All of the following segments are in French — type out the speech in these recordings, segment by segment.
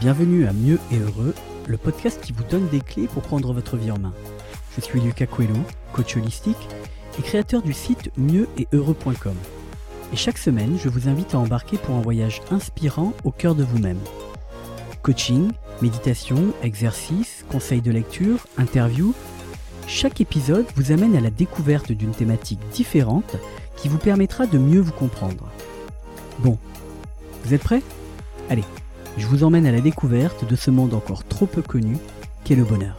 Bienvenue à Mieux et Heureux, le podcast qui vous donne des clés pour prendre votre vie en main. Je suis Lucas Coelho, coach holistique et créateur du site mieux-et-heureux.com. Et chaque semaine, je vous invite à embarquer pour un voyage inspirant au cœur de vous-même. Coaching, méditation, exercice, conseils de lecture, interview, chaque épisode vous amène à la découverte d'une thématique différente qui vous permettra de mieux vous comprendre. Bon, vous êtes prêts? Allez, je vous emmène à la découverte de ce monde encore trop peu connu qu'est le bonheur.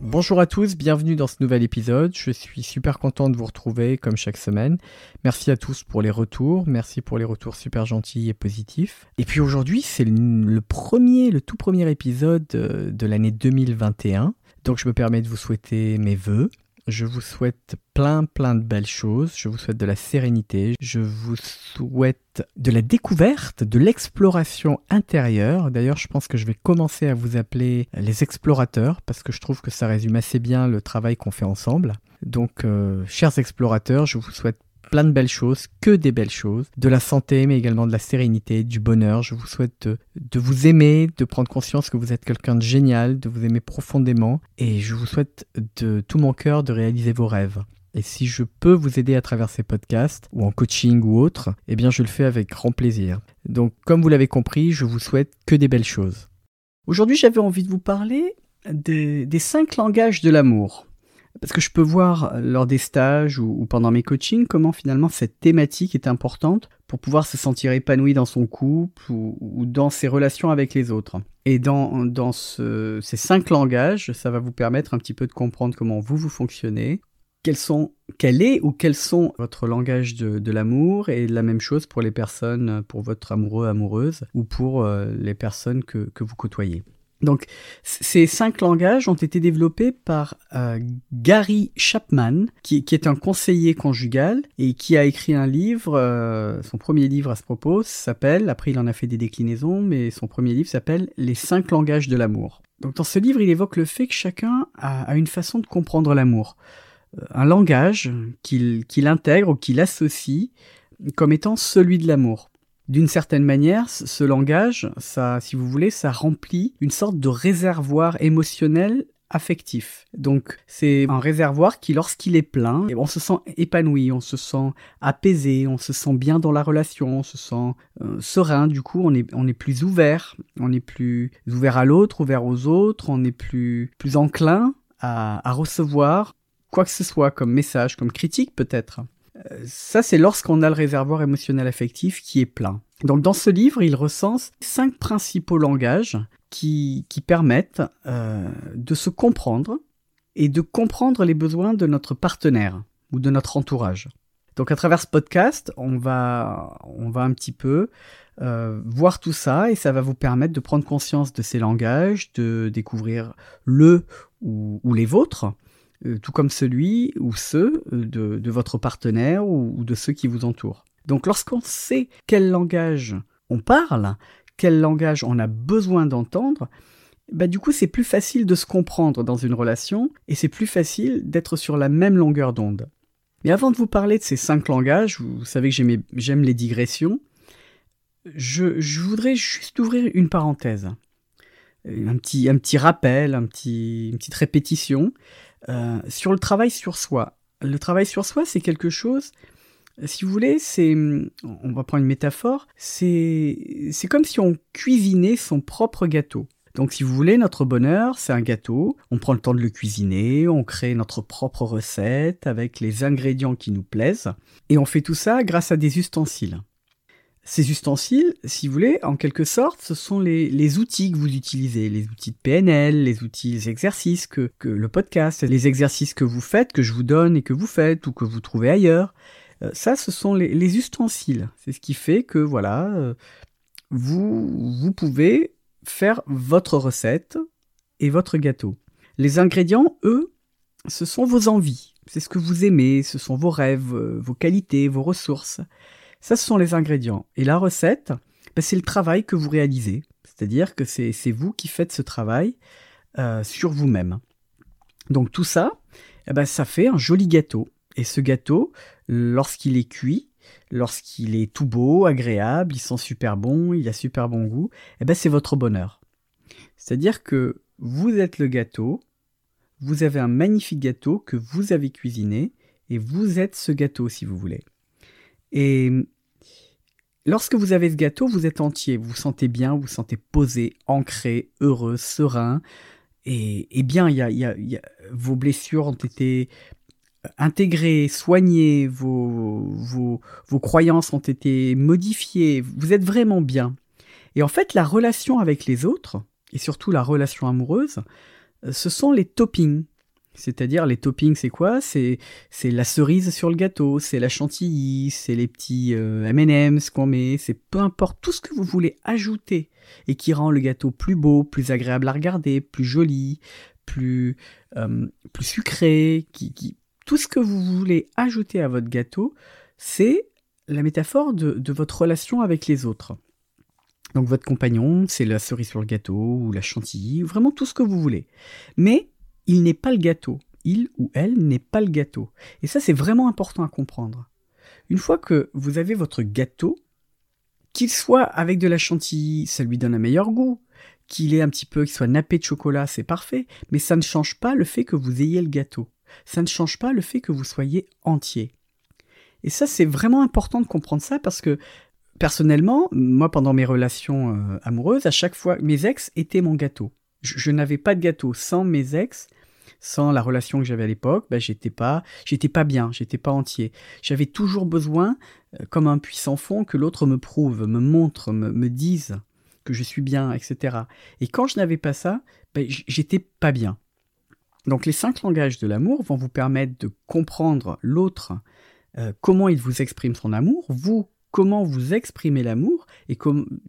Bonjour à tous, bienvenue dans ce nouvel épisode. Je suis super content de vous retrouver comme chaque semaine. Merci à tous pour les retours, merci pour les retours super gentils et positifs. Et puis aujourd'hui, c'est le premier, le tout premier épisode euh, de l'année 2021. Donc je me permets de vous souhaiter mes voeux, je vous souhaite plein plein de belles choses. Je vous souhaite de la sérénité. Je vous souhaite de la découverte, de l'exploration intérieure. D'ailleurs, je pense que je vais commencer à vous appeler les explorateurs parce que je trouve que ça résume assez bien le travail qu'on fait ensemble. Donc, euh, chers explorateurs, je vous souhaite plein de belles choses, que des belles choses, de la santé, mais également de la sérénité, du bonheur. Je vous souhaite de, vous aimer, de prendre conscience que vous êtes quelqu'un de génial, de vous aimer profondément, et je vous souhaite de tout mon cœur de réaliser vos rêves. Et si je peux vous aider à travers ces podcasts, ou en coaching ou autre, eh bien je le fais avec grand plaisir. Donc comme vous l'avez compris, je vous souhaite que des belles choses. Aujourd'hui j'avais envie de vous parler des, des cinq langages de l'amour. Parce que je peux voir euh, lors des stages ou, pendant mes coachings comment finalement cette thématique est importante pour pouvoir se sentir épanoui dans son couple ou, dans ses relations avec les autres. Et dans, ces cinq langages, ça va vous permettre un petit peu de comprendre comment vous, vous fonctionnez, quels sont, quel est ou quels sont votre langage de, l'amour et la même chose pour les personnes, pour votre amoureux, amoureuse ou pour euh, les personnes que vous côtoyez. Donc, ces cinq langages ont été développés par euh, Gary Chapman, qui, est un conseiller conjugal et qui a écrit un livre. Euh, son premier livre à ce propos s'appelle, après il en a fait des déclinaisons, mais son premier livre s'appelle Les cinq langages de l'amour. Donc, dans ce livre, il évoque le fait que chacun a, une façon de comprendre l'amour, euh, un langage qu'il intègre ou qu'il associe comme étant celui de l'amour d'une certaine manière, ce langage, ça, si vous voulez, ça remplit une sorte de réservoir émotionnel affectif. Donc c'est un réservoir qui, lorsqu'il est plein, on se sent épanoui, on se sent apaisé, on se sent bien dans la relation, on se sent euh, serein. Du coup, on est, on est plus ouvert, on est plus ouvert à l'autre, ouvert aux autres, on est plus, plus enclin à, à recevoir quoi que ce soit comme message, comme critique peut-être ça, c'est lorsqu'on a le réservoir émotionnel affectif qui est plein. Donc dans ce livre, il recense cinq principaux langages qui, permettent euh, de se comprendre et de comprendre les besoins de notre partenaire ou de notre entourage. Donc à travers ce podcast, on va, on va un petit peu euh, voir tout ça et ça va vous permettre de prendre conscience de ces langages, de découvrir le ou les vôtres, euh, tout comme celui ou ceux euh, de, votre partenaire ou, de ceux qui vous entourent. Donc lorsqu'on sait quel langage on parle, quel langage on a besoin d'entendre, bah du coup c'est plus facile de se comprendre dans une relation et c'est plus facile d'être sur la même longueur d'onde. Mais avant de vous parler de ces cinq langages, vous savez que j'aime les digressions, je, voudrais juste ouvrir une parenthèse. Un petit, un petit rappel, un petit, une petite répétition. Euh, sur le travail sur soi. Le travail sur soi, c'est quelque chose, si vous voulez, c'est, on va prendre une métaphore, c'est, c'est comme si on cuisinait son propre gâteau. Donc si vous voulez, notre bonheur, c'est un gâteau, on prend le temps de le cuisiner, on crée notre propre recette avec les ingrédients qui nous plaisent, et on fait tout ça grâce à des ustensiles. Ces ustensiles, si vous voulez, en quelque sorte, ce sont les, outils que vous utilisez, les outils de PNL, les outils, les exercices que, le podcast, les exercices que vous faites, que je vous donne et que vous faites ou que vous trouvez ailleurs. Euh, ça, ce sont les, ustensiles. C'est ce qui fait que, voilà, euh, vous, vous pouvez faire votre recette et votre gâteau. Les ingrédients, eux, ce sont vos envies. C'est ce que vous aimez, ce sont vos rêves, euh, vos qualités, vos ressources. Ça, ce sont les ingrédients. Et la recette, ben, c'est le travail que vous réalisez. C'est-à-dire que c'est vous qui faites ce travail euh, sur vous-même. Donc tout ça, eh ben, ça fait un joli gâteau. Et ce gâteau, lorsqu'il est cuit, lorsqu'il est tout beau, agréable, il sent super bon, il a super bon goût, eh ben c'est votre bonheur. C'est-à-dire que vous êtes le gâteau, vous avez un magnifique gâteau que vous avez cuisiné, et vous êtes ce gâteau si vous voulez. Et lorsque vous avez ce gâteau, vous êtes entier, vous vous sentez bien, vous vous sentez posé, ancré, heureux, serein. Et, bien, y vos blessures ont été intégrées, soignées, vos, vos croyances ont été modifiées, vous êtes vraiment bien. Et en fait, la relation avec les autres, et surtout la relation amoureuse, ce sont les toppings. C'est-à-dire les toppings, c'est quoi? C'est la cerise sur le gâteau, c'est la chantilly, c'est les petits euh, M&M's qu'on met, c'est peu importe tout ce que vous voulez ajouter et qui rend le gâteau plus beau, plus agréable à regarder, plus joli, plus euh, plus sucré, qui, tout ce que vous voulez ajouter à votre gâteau, c'est la métaphore de votre relation avec les autres. Donc votre compagnon, c'est la cerise sur le gâteau ou la chantilly, vraiment tout ce que vous voulez. Mais il n'est pas le gâteau. Il ou elle n'est pas le gâteau. Et ça, c'est vraiment important à comprendre. Une fois que vous avez votre gâteau, qu'il soit avec de la chantilly, ça lui donne un meilleur goût. Qu'il ait un petit peu, qu'il soit nappé de chocolat, c'est parfait. Mais ça ne change pas le fait que vous ayez le gâteau. Ça ne change pas le fait que vous soyez entier. Et ça, c'est vraiment important de comprendre ça parce que personnellement, moi, pendant mes relations euh, amoureuses, à chaque fois, mes ex étaient mon gâteau je, n'avais pas de gâteau sans mes ex, sans la relation que j'avais à l'époque, ben j'étais pas, j'étais pas bien, j'étais pas entier. J'avais toujours besoin, euh, comme un puissant fond, que l'autre me prouve, me montre, me, dise que je suis bien, etc. Et quand je n'avais pas ça, ben, j'étais pas bien. Donc les cinq langages de l'amour vont vous permettre de comprendre l'autre, euh, comment il vous exprime son amour, vous comment vous exprimez l'amour et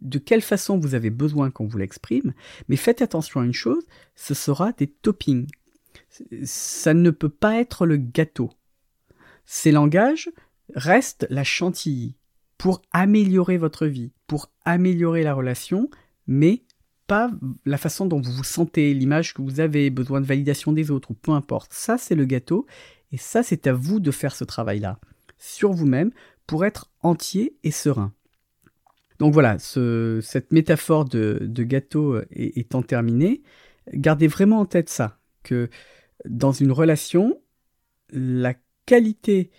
de quelle façon vous avez besoin qu'on vous l'exprime. Mais faites attention à une chose, ce sera des toppings. Ça ne peut pas être le gâteau. Ces langages restent la chantilly pour améliorer votre vie, pour améliorer la relation, mais pas la façon dont vous vous sentez, l'image que vous avez, besoin de validation des autres, ou peu importe. Ça, c'est le gâteau, et ça, c'est à vous de faire ce travail-là sur vous-même pour être entier et serein. Donc voilà, cette métaphore de, gâteau étant terminée, gardez vraiment en tête ça, que dans une relation, la qualité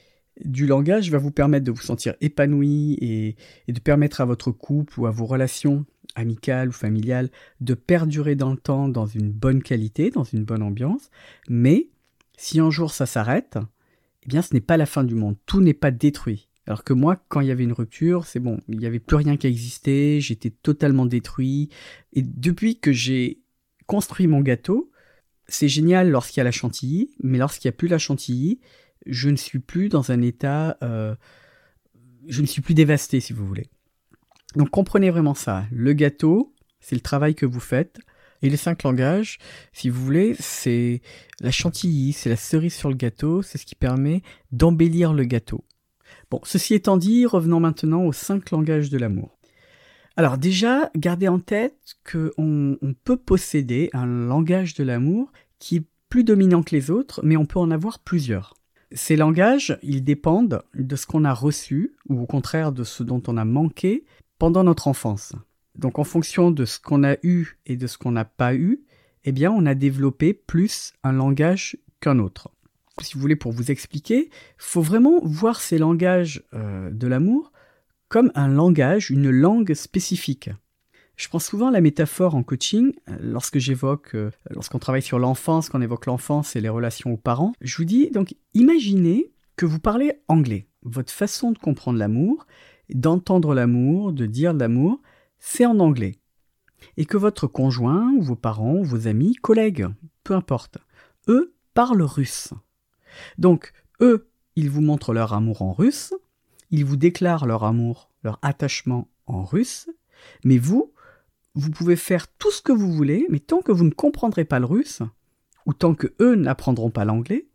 du langage va vous permettre de vous sentir épanoui et, et, de permettre à votre couple ou à vos relations amicales ou familiales de perdurer dans le temps dans une bonne qualité, dans une bonne ambiance. Mais si un jour ça s'arrête, eh bien ce n'est pas la fin du monde, tout n'est pas détruit. Alors que moi, quand il y avait une rupture, c'est bon, il n'y avait plus rien qui existait, j'étais totalement détruit. Et depuis que j'ai construit mon gâteau, c'est génial lorsqu'il y a la chantilly, mais lorsqu'il n'y a plus la chantilly, je ne suis plus dans un état... Euh, je ne suis plus dévasté, si vous voulez. Donc comprenez vraiment ça. Le gâteau, c'est le travail que vous faites. Et les cinq langages, si vous voulez, c'est la chantilly, c'est la cerise sur le gâteau, c'est ce qui permet d'embellir le gâteau. Bon, ceci étant dit, revenons maintenant aux cinq langages de l'amour. Alors déjà, gardez en tête qu'on on peut posséder un langage de l'amour qui est plus dominant que les autres, mais on peut en avoir plusieurs. Ces langages, ils dépendent de ce qu'on a reçu, ou au contraire de ce dont on a manqué pendant notre enfance. Donc en fonction de ce qu'on a eu et de ce qu'on n'a pas eu, eh bien on a développé plus un langage qu'un autre si vous voulez, pour vous expliquer, faut vraiment voir ces langages euh, de l'amour comme un langage, une langue spécifique. Je prends souvent la métaphore en coaching, euh, lorsque j'évoque, euh, lorsqu'on travaille sur l'enfance, qu'on évoque l'enfance et les relations aux parents. Je vous dis, donc, imaginez que vous parlez anglais. Votre façon de comprendre l'amour, d'entendre l'amour, de dire l'amour, c'est en anglais. Et que votre conjoint, ou vos parents, ou vos amis, collègues, peu importe, eux parlent russe. Donc, eux, ils vous montrent leur amour en russe, ils vous déclarent leur amour, leur attachement en russe, mais vous, vous pouvez faire tout ce que vous voulez, mais tant que vous ne comprendrez pas le russe, ou tant que eux n'apprendront pas l'anglais,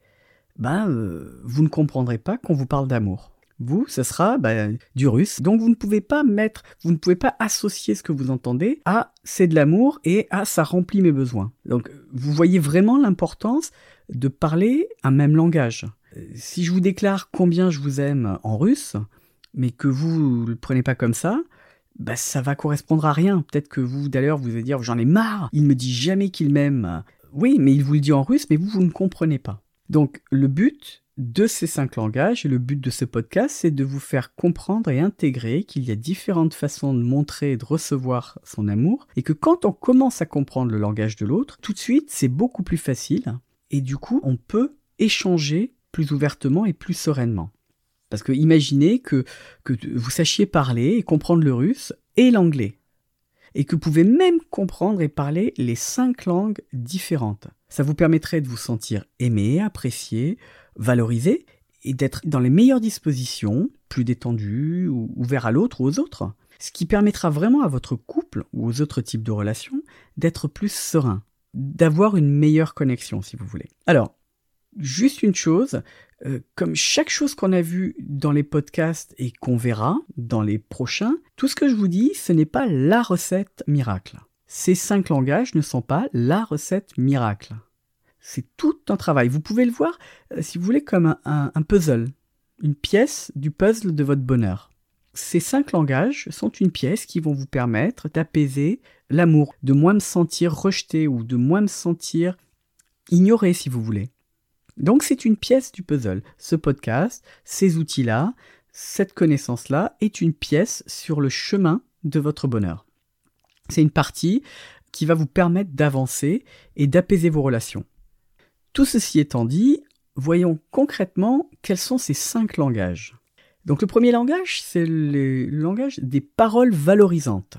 ben, euh, vous ne comprendrez pas qu'on vous parle d'amour. Vous, ce sera ben, du russe. Donc vous ne pouvez pas mettre, vous ne pouvez pas associer ce que vous entendez à c'est de l'amour et à ça remplit mes besoins. Donc vous voyez vraiment l'importance de parler un même langage. Si je vous déclare combien je vous aime en russe, mais que vous ne le prenez pas comme ça, bah ça va correspondre à rien. Peut-être que vous, d'ailleurs, vous allez dire j'en ai marre, il me dit jamais qu'il m'aime. Oui, mais il vous le dit en russe, mais vous, vous ne comprenez pas. Donc le but de ces cinq langages, et le but de ce podcast, c'est de vous faire comprendre et intégrer qu'il y a différentes façons de montrer et de recevoir son amour, et que quand on commence à comprendre le langage de l'autre, tout de suite, c'est beaucoup plus facile, et du coup, on peut échanger plus ouvertement et plus sereinement. Parce que imaginez que, que vous sachiez parler et comprendre le russe et l'anglais. Et que vous pouvez même comprendre et parler les cinq langues différentes. Ça vous permettrait de vous sentir aimé, apprécié, valorisé et d'être dans les meilleures dispositions, plus détendu, ou ouvert à l'autre ou aux autres. Ce qui permettra vraiment à votre couple ou aux autres types de relations d'être plus serein, d'avoir une meilleure connexion si vous voulez. Alors, juste une chose, euh, comme chaque chose qu'on a vue dans les podcasts et qu'on verra dans les prochains, tout ce que je vous dis, ce n'est pas la recette miracle. Ces cinq langages ne sont pas la recette miracle. C'est tout un travail. Vous pouvez le voir, euh, si vous voulez, comme un puzzle, une pièce du puzzle de votre bonheur. Ces cinq langages sont une pièce qui vont vous permettre d'apaiser l'amour, de moins me sentir rejeté ou de moins me sentir ignoré, si vous voulez. Donc c'est une pièce du puzzle. Ce podcast, ces outils-là, cette connaissance-là est une pièce sur le chemin de votre bonheur. C'est une partie qui va vous permettre d'avancer et d'apaiser vos relations. Tout ceci étant dit, voyons concrètement quels sont ces cinq langages. Donc le premier langage, c'est le langage des paroles valorisantes.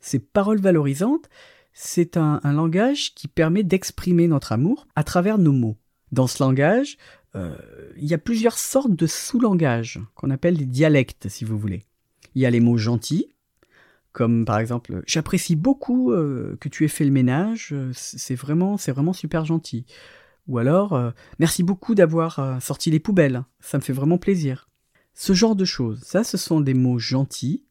Ces paroles valorisantes, c'est un, langage qui permet d'exprimer notre amour à travers nos mots. Dans ce langage, euh, il y a plusieurs sortes de sous-langages qu'on appelle les dialectes, si vous voulez. Il y a les mots gentils, comme par exemple j'apprécie beaucoup euh, que tu aies fait le ménage, euh, c'est vraiment c'est vraiment super gentil. Ou alors merci beaucoup d'avoir sorti les poubelles, ça me fait vraiment plaisir. Ce genre de choses, ça ce sont des mots gentils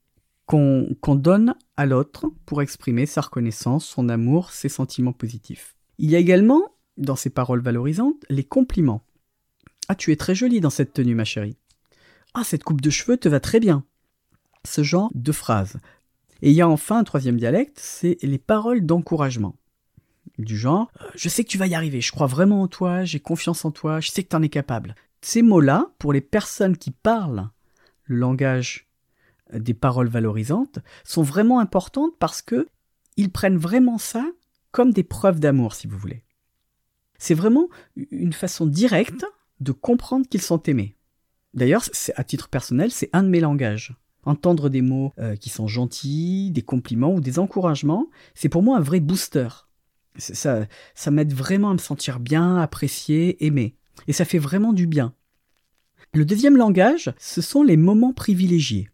qu'on donne à l'autre pour exprimer sa reconnaissance, son amour, ses sentiments positifs. Il y a également dans ces paroles valorisantes, les compliments. Ah, tu es très jolie dans cette tenue, ma chérie. Ah, cette coupe de cheveux te va très bien. Ce genre de phrases. Et il y a enfin un troisième dialecte, c'est les paroles d'encouragement. Du genre, euh, je sais que tu vas y arriver, je crois vraiment en toi, j'ai confiance en toi, je sais que tu en es capable. Ces mots-là, pour les personnes qui parlent le langage des paroles valorisantes, sont vraiment importantes parce que ils prennent vraiment ça comme des preuves d'amour, si vous voulez. C'est vraiment une façon directe de comprendre qu'ils sont aimés. D'ailleurs, à titre personnel, c'est un de mes langages. Entendre des mots euh, qui sont gentils, des compliments ou des encouragements, c'est pour moi un vrai booster. Ça, ça m'aide vraiment à me sentir bien, apprécié, aimé. Et ça fait vraiment du bien. Le deuxième langage, ce sont les moments privilégiés.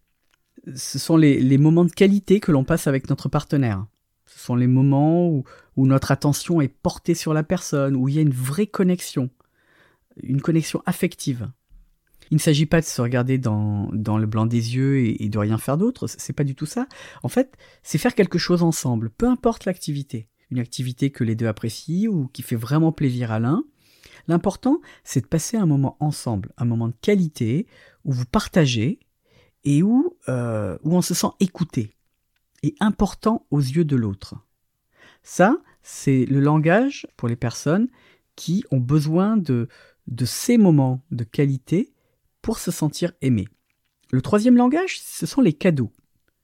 Ce sont les moments de qualité que l'on passe avec notre partenaire. Ce sont les moments où, notre attention est portée sur la personne, où il y a une vraie connexion, une connexion affective. Il ne s'agit pas de se regarder dans, le blanc des yeux et, de rien faire d'autre, c'est pas du tout ça. En fait, c'est faire quelque chose ensemble, peu importe l'activité. Une activité que les deux apprécient ou qui fait vraiment plaisir à l'un. L'important, c'est de passer un moment ensemble, un moment de qualité, où vous partagez et où, euh, on se sent écouté et important aux yeux de l'autre. Ça, c'est le langage pour les personnes qui ont besoin de ces moments de qualité pour se sentir aimés. Le troisième langage, ce sont les cadeaux.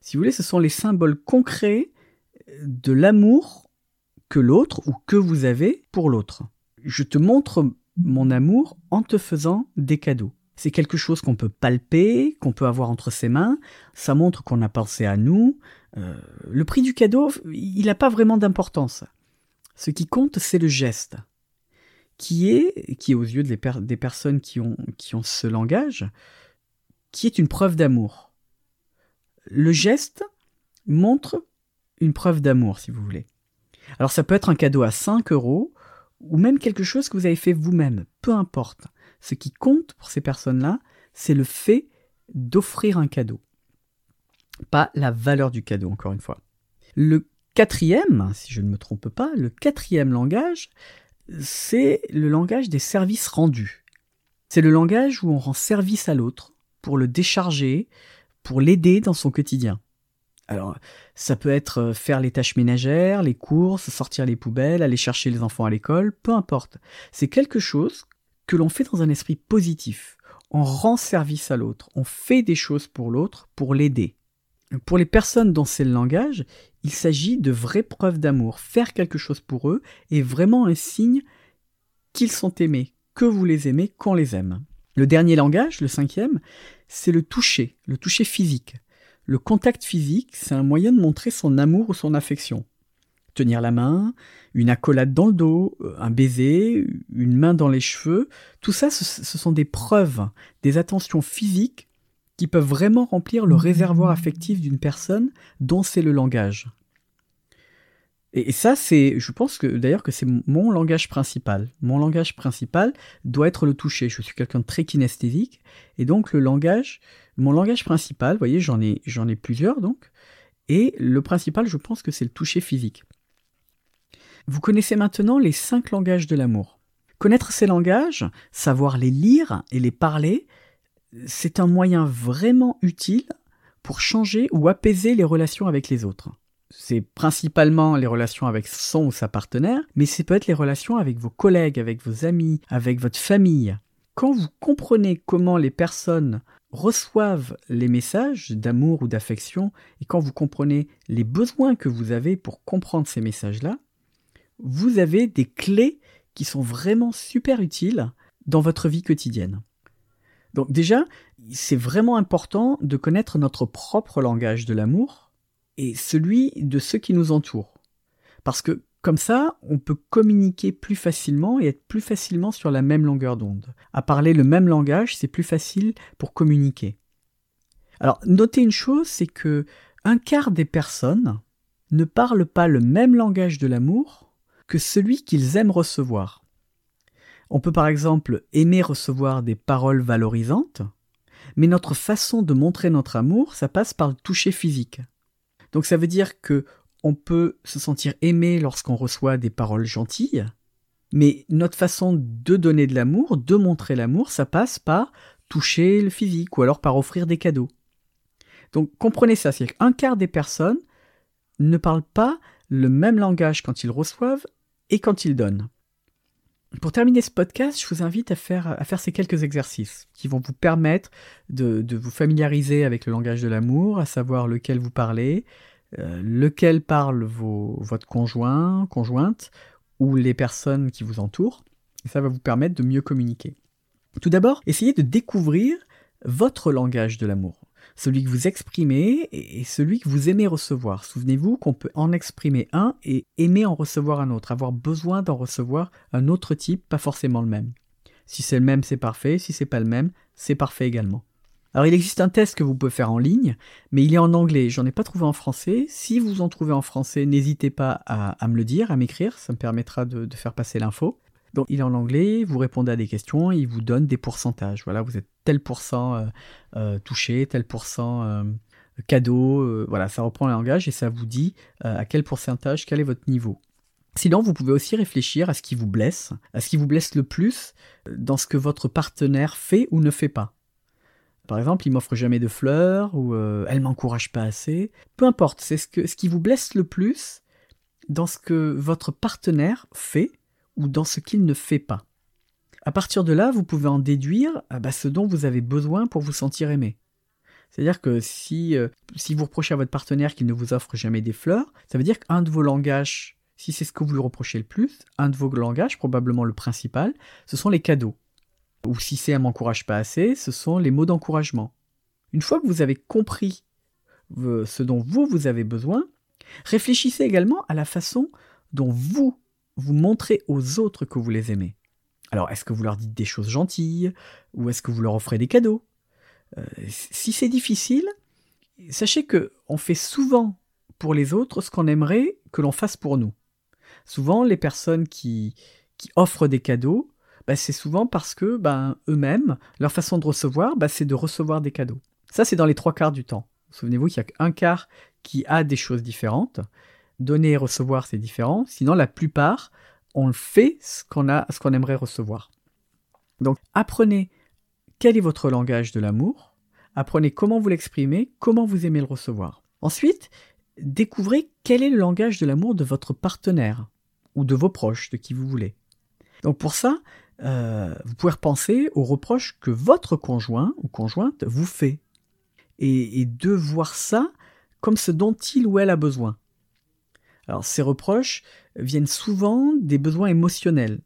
Si vous voulez, ce sont les symboles concrets de l'amour que l'autre ou que vous avez pour l'autre. Je te montre mon amour en te faisant des cadeaux. C'est quelque chose qu'on peut palper, qu'on peut avoir entre ses mains. Ça montre qu'on a pensé à nous. Euh, le prix du cadeau, il n'a pas vraiment d'importance. Ce qui compte, c'est le geste, qui est, qui est aux yeux des, personnes qui ont, qui ont ce langage, qui est une preuve d'amour. Le geste montre une preuve d'amour, si vous voulez. Alors ça peut être un cadeau à 5 euros, ou même quelque chose que vous avez fait vous-même, peu importe. Ce qui compte pour ces personnes-là, c'est le fait d'offrir un cadeau. Pas la valeur du cadeau, encore une fois. Le quatrième, si je ne me trompe pas, le quatrième langage, c'est le langage des services rendus. C'est le langage où on rend service à l'autre pour le décharger, pour l'aider dans son quotidien. Alors, ça peut être euh, faire les tâches ménagères, les courses, sortir les poubelles, aller chercher les enfants à l'école, peu importe. C'est quelque chose que l'on fait dans un esprit positif. On rend service à l'autre, on fait des choses pour l'autre pour l'aider. Pour les personnes dont c'est le langage, il s'agit de vraies preuves d'amour. Faire quelque chose pour eux est vraiment un signe qu'ils sont aimés, que vous les aimez, qu'on les aime. Le dernier langage, le cinquième, c'est le toucher, le toucher physique. Le contact physique, c'est un moyen de montrer son amour ou son affection. Tenir la main, une accolade dans le dos, euh, un baiser, une main dans les cheveux, tout ça, ce, sont des preuves, des attentions physiques qui peuvent vraiment remplir le réservoir affectif d'une personne dont c'est le langage. Et, ça, c'est, je pense que d'ailleurs que c'est mon langage principal. Mon langage principal doit être le toucher. Je suis quelqu'un de très kinesthésique, et donc le langage, mon langage principal, vous voyez, j'en ai, j'en ai plusieurs donc, et le principal, je pense que c'est le toucher physique. Vous connaissez maintenant les cinq langages de l'amour. Connaître ces langages, savoir les lire et les parler, c'est un moyen vraiment utile pour changer ou apaiser les relations avec les autres. C'est principalement les relations avec son ou sa partenaire, mais c'est peut être les relations avec vos collègues, avec vos amis, avec votre famille. Quand vous comprenez comment les personnes reçoivent les messages d'amour ou d'affection, et quand vous comprenez les besoins que vous avez pour comprendre ces messages-là, vous avez des clés qui sont vraiment super utiles dans votre vie quotidienne. Donc déjà, c'est vraiment important de connaître notre propre langage de l'amour et celui de ceux qui nous entourent. Parce que comme ça, on peut communiquer plus facilement et être plus facilement sur la même longueur d'onde. À parler le même langage, c'est plus facile pour communiquer. Alors, notez une chose, c'est que un quart des personnes ne parlent pas le même langage de l'amour que celui qu'ils aiment recevoir. On peut par exemple aimer recevoir des paroles valorisantes, mais notre façon de montrer notre amour, ça passe par le toucher physique. Donc ça veut dire que on peut se sentir aimé lorsqu'on reçoit des paroles gentilles, mais notre façon de donner de l'amour, de montrer l'amour, ça passe par toucher le physique ou alors par offrir des cadeaux. Donc comprenez ça, c'est qu'un quart des personnes ne parlent pas le même langage quand ils reçoivent et quand ils donnent. Pour terminer ce podcast, je vous invite à faire, ces quelques exercices qui vont vous permettre de, vous familiariser avec le langage de l'amour, à savoir lequel vous parlez, euh, lequel parle votre conjoint, conjointe ou les personnes qui vous entourent. Ça va vous permettre de mieux communiquer. Tout d'abord, essayez de découvrir votre langage de l'amour, celui que vous exprimez et celui que vous aimez recevoir. Souvenez-vous qu'on peut en exprimer un et aimer en recevoir un autre, avoir besoin d'en recevoir un autre type, pas forcément le même. Si c'est le même, c'est parfait, si c'est pas le même, c'est parfait également. Alors il existe un test que vous pouvez faire en ligne, mais il est en anglais. J'en ai pas trouvé en français. Si vous en trouvez en français, n'hésitez pas à, me le dire, à m'écrire. Ça me permettra de, faire passer l'info. Donc il est en anglais, vous répondez à des questions, il vous donne des pourcentages. Voilà, vous êtes tel pourcent euh, euh, touché, tel pourcent euh, cadeau. voilà, ça reprend le langage et ça vous dit à quel pourcentage, quel est votre niveau. Sinon, vous pouvez aussi réfléchir à ce qui vous blesse, à ce qui vous blesse le plus dans ce que votre partenaire fait ou ne fait pas. Par exemple, il m'offre jamais de fleurs ou elle m'encourage pas assez. Peu importe, c'est ce qui vous blesse le plus dans ce que votre partenaire fait ou dans ce qu'il ne fait pas. À partir de là, vous pouvez en déduire ah bah, ce dont vous avez besoin pour vous sentir aimé. C'est-à-dire que si, euh, si vous reprochez à votre partenaire qu'il ne vous offre jamais des fleurs, ça veut dire qu'un de vos langages, si c'est ce que vous lui reprochez le plus, un de vos langages, probablement le principal, ce sont les cadeaux ou si c'est un m'encourage pas assez, ce sont les mots d'encouragement. Une fois que vous avez compris ce dont vous, vous avez besoin, réfléchissez également à la façon dont vous, vous montrez aux autres que vous les aimez. Alors, est-ce que vous leur dites des choses gentilles ou est-ce que vous leur offrez des cadeaux? Euh, Si c'est difficile, sachez que on fait souvent pour les autres ce qu'on aimerait que l'on fasse pour nous. Souvent, les personnes qui, qui offrent des cadeaux bah, c'est souvent parce que ben, eux-mêmes, leur façon de recevoir, bah, c'est de recevoir des cadeaux. Ça, c'est dans les trois quarts du temps. Souvenez-vous qu'il n'y a qu'un quart qui a des choses différentes. Donner et recevoir, c'est différent. Sinon, la plupart, on fait ce qu'on a, ce qu'on aimerait recevoir. Donc, apprenez quel est votre langage de l'amour. Apprenez comment vous l'exprimez, comment vous aimez le recevoir. Ensuite, découvrez quel est le langage de l'amour de votre partenaire ou de vos proches, de qui vous voulez. Donc pour ça, euh, vous pouvez repenser aux reproches que votre conjoint ou conjointe vous fait et de voir ça comme ce dont il ou elle a besoin. Alors ces reproches viennent souvent des besoins émotionnels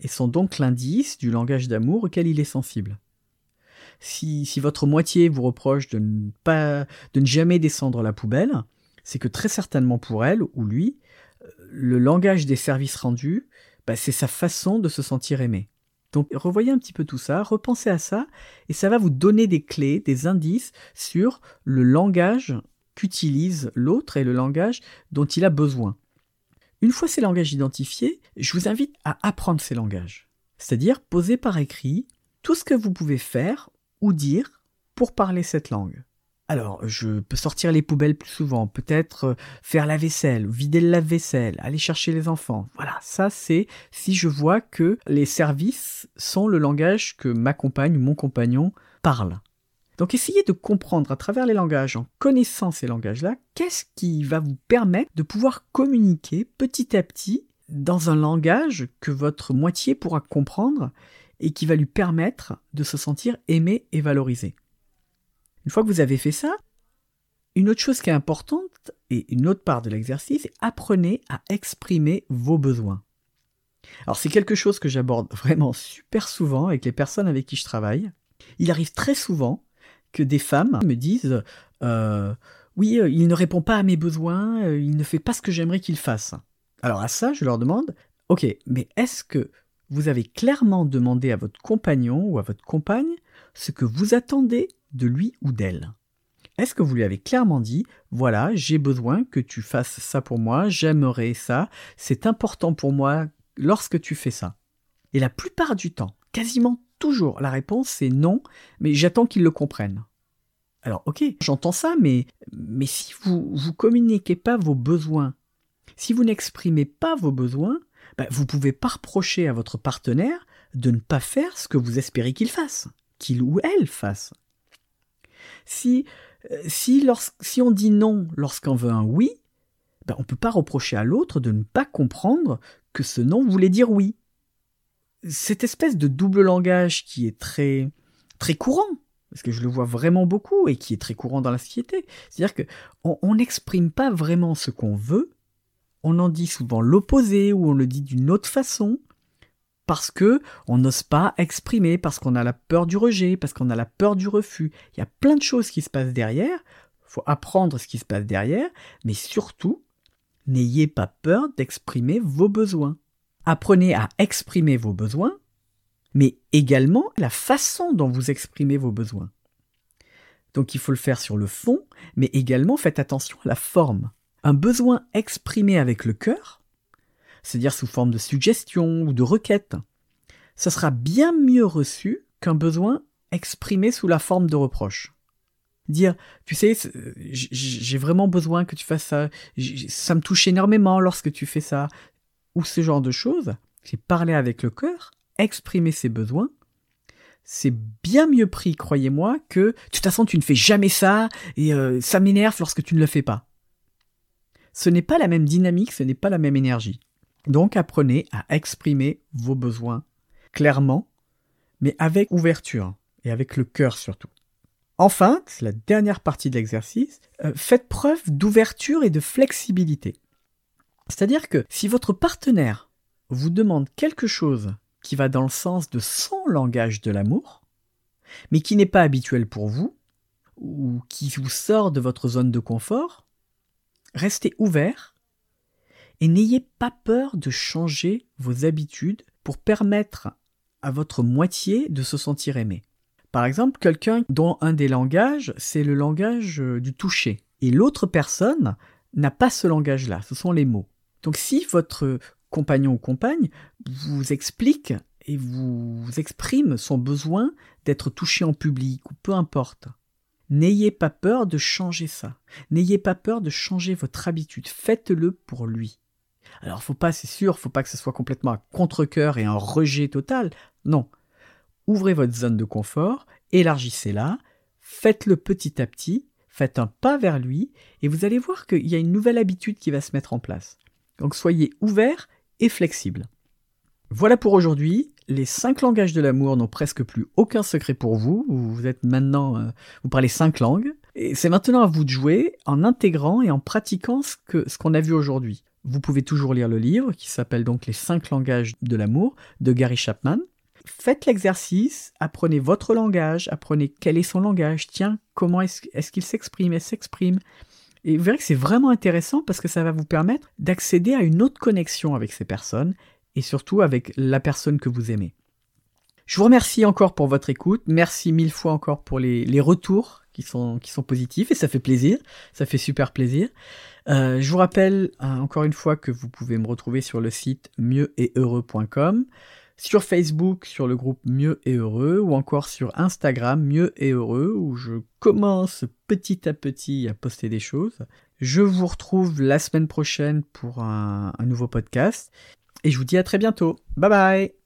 et sont donc l'indice du langage d'amour auquel il est sensible. Si, votre moitié vous reproche de ne, jamais descendre la poubelle, c'est que très certainement pour elle ou lui, le langage des services rendus, bah, c'est sa façon de se sentir aimé. Donc revoyez un petit peu tout ça, repensez à ça, et ça va vous donner des clés, des indices sur le langage qu'utilise l'autre et le langage dont il a besoin. Une fois ces langages identifiés, je vous invite à apprendre ces langages, c'est-à-dire poser par écrit tout ce que vous pouvez faire ou dire pour parler cette langue. Alors, je peux sortir les poubelles plus souvent, peut-être euh, faire la vaisselle, vider le lave-vaisselle, aller chercher les enfants. Voilà, ça c'est si je vois que les services sont le langage que ma compagne ou mon compagnon parle. Donc essayez de comprendre à travers les langages, en connaissant ces langages-là, qu'est-ce qui va vous permettre de pouvoir communiquer petit à petit dans un langage que votre moitié pourra comprendre et qui va lui permettre de se sentir aimé et valorisé. Une fois que vous avez fait ça, une autre chose qui est importante et une autre part de l'exercice, apprenez à exprimer vos besoins. Alors c'est quelque chose que j'aborde vraiment super souvent avec les personnes avec qui je travaille. Il arrive très souvent que des femmes me disent euh, oui, euh, il ne répond pas à mes besoins, euh, il ne fait pas ce que j'aimerais qu'il fasse. Alors à ça, je leur demande ok, mais est-ce que vous avez clairement demandé à votre compagnon ou à votre compagne ce que vous attendez de lui ou d'elle? Est-ce que vous lui avez clairement dit voilà, j'ai besoin que tu fasses ça pour moi, j'aimerais ça, c'est important pour moi lorsque tu fais ça? Et la plupart du temps, quasiment toujours, la réponse c'est non, mais j'attends qu'ils le comprennent. Alors ok, j'entends ça, mais, si vous vous communiquez pas vos besoins, si vous n'exprimez pas vos besoins, ben, vous pouvez pas reprocher à votre partenaire de ne pas faire ce que vous espérez qu'il fasse, qu'il ou elle fasse. Si, euh, si on dit non lorsqu'on veut un oui, ben on ne peut pas reprocher à l'autre de ne pas comprendre que ce non voulait dire oui. Cette espèce de double langage qui est très, très courant, parce que je le vois vraiment beaucoup et qui est très courant dans la société, c'est-à-dire qu'on n'exprime pas vraiment ce qu'on veut, on en dit souvent l'opposé ou on le dit d'une autre façon, parce que on n'ose pas exprimer, parce qu'on a la peur du rejet, parce qu'on a la peur du refus. Il y a plein de choses qui se passent derrière. Faut apprendre ce qui se passe derrière, mais surtout, n'ayez pas peur d'exprimer vos besoins. Apprenez à exprimer vos besoins, mais également la façon dont vous exprimez vos besoins. Donc il faut le faire sur le fond, mais également faites attention à la forme. Un besoin exprimé avec le cœur, c'est-à-dire sous forme de suggestion ou de requête. Ce sera bien mieux reçu qu'un besoin exprimé sous la forme de reproche. Dire, tu sais, j'ai vraiment besoin que tu fasses ça, ça me touche énormément lorsque tu fais ça, ou ce genre de choses, c'est parler avec le cœur, exprimer ses besoins, c'est bien mieux pris, croyez-moi, que de toute façon tu ne fais jamais ça et euh, ça m'énerve lorsque tu ne le fais pas. Ce n'est pas la même dynamique, ce n'est pas la même énergie. Donc apprenez à exprimer vos besoins clairement, mais avec ouverture et avec le cœur surtout. Enfin, c'est la dernière partie de l'exercice, euh, faites preuve d'ouverture et de flexibilité. C'est-à-dire que si votre partenaire vous demande quelque chose qui va dans le sens de son langage de l'amour, mais qui n'est pas habituel pour vous, ou qui vous sort de votre zone de confort, restez ouvert et n'ayez pas peur de changer vos habitudes pour permettre à votre moitié de se sentir aimé. Par exemple, quelqu'un dont un des langages, c'est le langage euh, du toucher. Et l'autre personne n'a pas ce langage-là, ce sont les mots. Donc si votre compagnon ou compagne vous explique et vous exprime son besoin d'être touché en public ou peu importe, n'ayez pas peur de changer ça. N'ayez pas peur de changer votre habitude. Faites-le pour lui. Alors faut pas, c'est sûr, faut pas que ce soit complètement un contre-cœur et un rejet total. Non. Ouvrez votre zone de confort, élargissez-la, faites-le petit à petit, faites un pas vers lui, et vous allez voir qu'il y a une nouvelle habitude qui va se mettre en place. Donc soyez ouvert et flexible. Voilà pour aujourd'hui. Les cinq langages de l'amour n'ont presque plus aucun secret pour vous. Vous êtes maintenant, euh, vous parlez cinq langues. Et c'est maintenant à vous de jouer en intégrant et en pratiquant ce qu'on a vu aujourd'hui. Vous pouvez toujours lire le livre qui s'appelle donc Les cinq langages de l'amour de Gary Chapman. Faites l'exercice, apprenez votre langage, apprenez quel est son langage, tiens, comment est-ce qu'il s'exprime, elle s'exprime. Et vous verrez que c'est vraiment intéressant parce que ça va vous permettre d'accéder à une autre connexion avec ces personnes et surtout avec la personne que vous aimez. Je vous remercie encore pour votre écoute. Merci mille fois encore pour les, retours qui sont, qui sont positifs et ça fait plaisir. Ça fait super plaisir. Euh, je vous rappelle euh, encore une fois que vous pouvez me retrouver sur le site mieux-et-heureux.com, sur Facebook sur le groupe Mieux et Heureux ou encore sur Instagram Mieux et Heureux où je commence petit à petit à poster des choses. Je vous retrouve la semaine prochaine pour un nouveau podcast et je vous dis à très bientôt. Bye bye